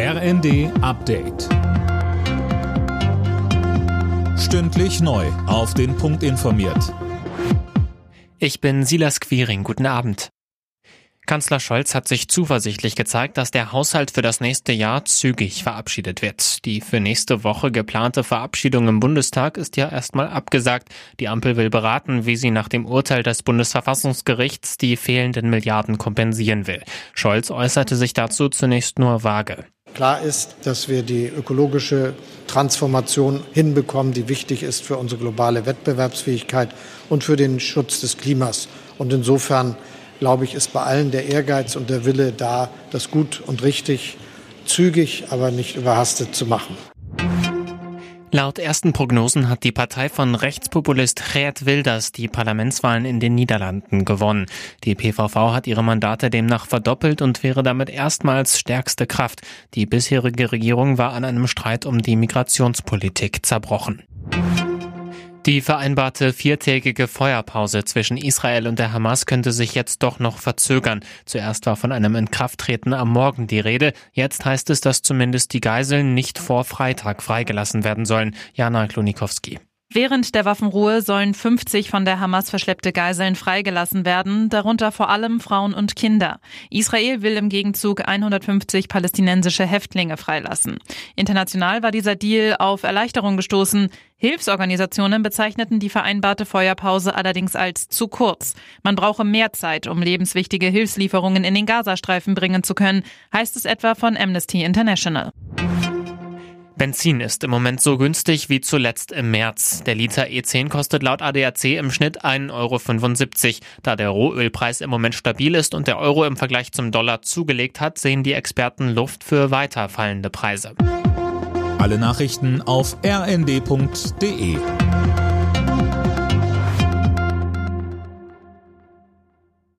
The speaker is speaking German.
RND Update. Stündlich neu. Auf den Punkt informiert. Ich bin Silas Quiring. Guten Abend. Kanzler Scholz hat sich zuversichtlich gezeigt, dass der Haushalt für das nächste Jahr zügig verabschiedet wird. Die für nächste Woche geplante Verabschiedung im Bundestag ist ja erstmal abgesagt. Die Ampel will beraten, wie sie nach dem Urteil des Bundesverfassungsgerichts die fehlenden Milliarden kompensieren will. Scholz äußerte sich dazu zunächst nur vage. Klar ist, dass wir die ökologische Transformation hinbekommen, die wichtig ist für unsere globale Wettbewerbsfähigkeit und für den Schutz des Klimas. Und insofern glaube ich, ist bei allen der Ehrgeiz und der Wille da, das gut und richtig, zügig, aber nicht überhastet zu machen. Laut ersten Prognosen hat die Partei von Rechtspopulist Geert Wilders die Parlamentswahlen in den Niederlanden gewonnen. Die PVV hat ihre Mandate demnach verdoppelt und wäre damit erstmals stärkste Kraft. Die bisherige Regierung war an einem Streit um die Migrationspolitik zerbrochen. Die vereinbarte viertägige Feuerpause zwischen Israel und der Hamas könnte sich jetzt doch noch verzögern. Zuerst war von einem Inkrafttreten am Morgen die Rede. Jetzt heißt es, dass zumindest die Geiseln nicht vor Freitag freigelassen werden sollen. Jana Klonikowski. Während der Waffenruhe sollen 50 von der Hamas verschleppte Geiseln freigelassen werden, darunter vor allem Frauen und Kinder. Israel will im Gegenzug 150 palästinensische Häftlinge freilassen. International war dieser Deal auf Erleichterung gestoßen. Hilfsorganisationen bezeichneten die vereinbarte Feuerpause allerdings als zu kurz. Man brauche mehr Zeit, um lebenswichtige Hilfslieferungen in den Gazastreifen bringen zu können, heißt es etwa von Amnesty International. Benzin ist im Moment so günstig wie zuletzt im März. Der Liter E10 kostet laut ADAC im Schnitt 1,75 Euro. Da der Rohölpreis im Moment stabil ist und der Euro im Vergleich zum Dollar zugelegt hat, sehen die Experten Luft für weiter fallende Preise. Alle Nachrichten auf rnd.de